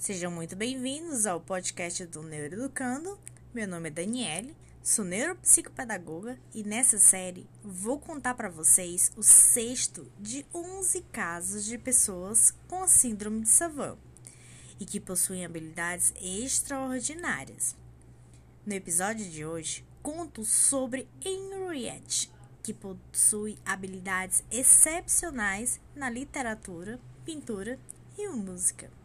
Sejam muito bem-vindos ao podcast do Neuroeducando. Meu nome é Daniele, sou neuropsicopedagoga e nessa série vou contar para vocês o sexto de 11 casos de pessoas com a síndrome de Savant e que possuem habilidades extraordinárias. No episódio de hoje, conto sobre Henriette, que possui habilidades excepcionais na literatura, pintura e música.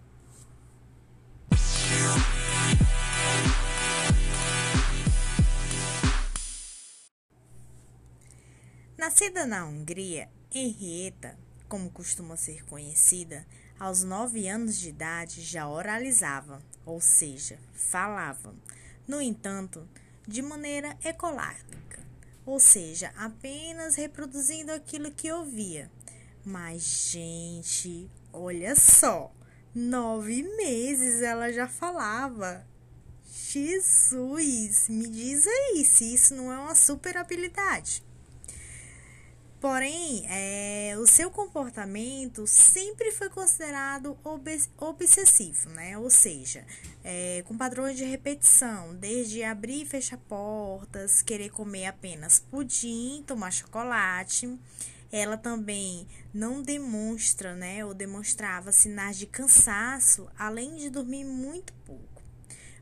Nascida na Hungria, Henrietta, como costuma ser conhecida, aos nove anos de idade já oralizava, ou seja, falava. No entanto, de maneira ecolálica, ou seja, apenas reproduzindo aquilo que ouvia. Mas, gente, olha só, nove meses ela já falava. Jesus, me diz aí se isso não é uma super habilidade. Porém, é, o seu comportamento sempre foi considerado obsessivo, né? Ou seja, é, com padrões de repetição, desde abrir e fechar portas, querer comer apenas pudim, tomar chocolate. Ela também não demonstra, né, ou demonstrava sinais de cansaço, além de dormir muito pouco.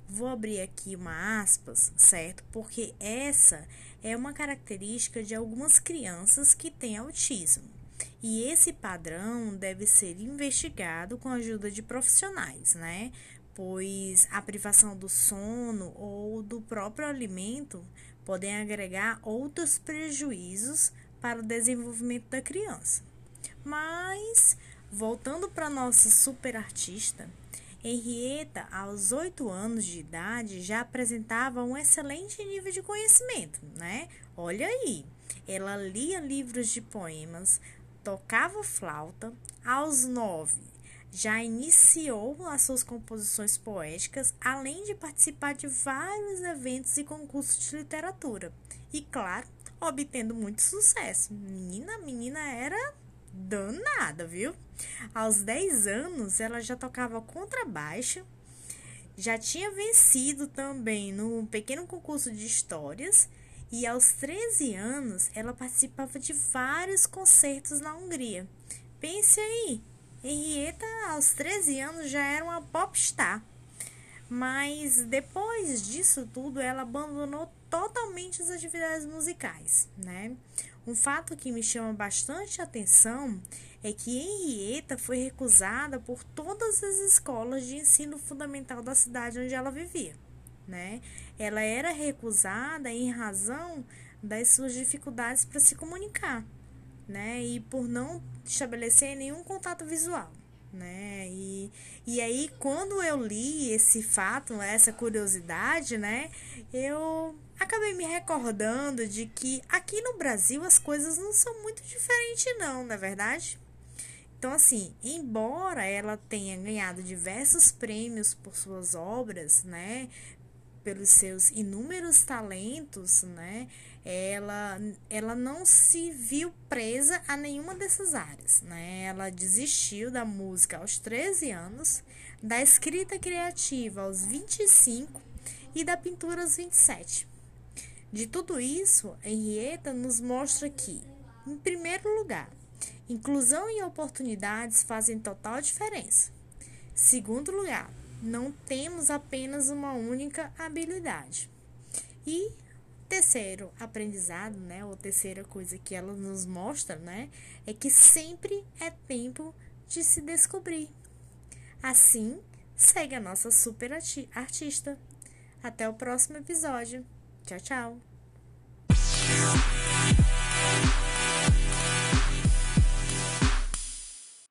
Vou abrir aqui uma aspas, certo? Porque essa é uma característica de algumas crianças que têm autismo. E esse padrão deve ser investigado com a ajuda de profissionais, né? Pois a privação do sono ou do próprio alimento podem agregar outros prejuízos para o desenvolvimento da criança. Mas, voltando para nossa super artista, Henrietta, aos oito anos de idade, já apresentava um excelente nível de conhecimento, né? Olha aí, ela lia livros de poemas, tocava flauta. Aos nove, já iniciou as suas composições poéticas, além de participar de vários eventos e concursos de literatura. E, claro, obtendo muito sucesso. Menina, menina era danada, viu? Aos 10 anos, ela já tocava contrabaixo, já tinha vencido também no pequeno concurso de histórias e aos 13 anos ela participava de vários concertos na Hungria. Pense aí, Henrietta aos 13 anos já era uma popstar. Mas depois disso tudo, ela abandonou totalmente as atividades musicais, né? Um fato que me chama bastante atenção é que Henrietta foi recusada por todas as escolas de ensino fundamental da cidade onde ela vivia, né? Ela era recusada em razão das suas dificuldades para se comunicar, né? E por não estabelecer nenhum contato visual né? E, e aí, quando eu li esse fato, essa curiosidade, né? Eu acabei me recordando de que aqui no Brasil as coisas não são muito diferentes, não, na é verdade? Então, assim, embora ela tenha ganhado diversos prêmios por suas obras, né? Pelos seus inúmeros talentos, né? Ela, ela não se viu presa a nenhuma dessas áreas, né? Ela desistiu da música aos 13 anos, da escrita criativa aos 25 e da pintura aos 27. De tudo isso, Henrietta nos mostra que, em primeiro lugar, inclusão e oportunidades fazem total diferença. Segundo lugar, não temos apenas uma única habilidade. E terceiro aprendizado, né, ou terceira coisa que ela nos mostra, né, é que sempre é tempo de se descobrir. Assim, segue a nossa super artista. Até o próximo episódio. Tchau, tchau.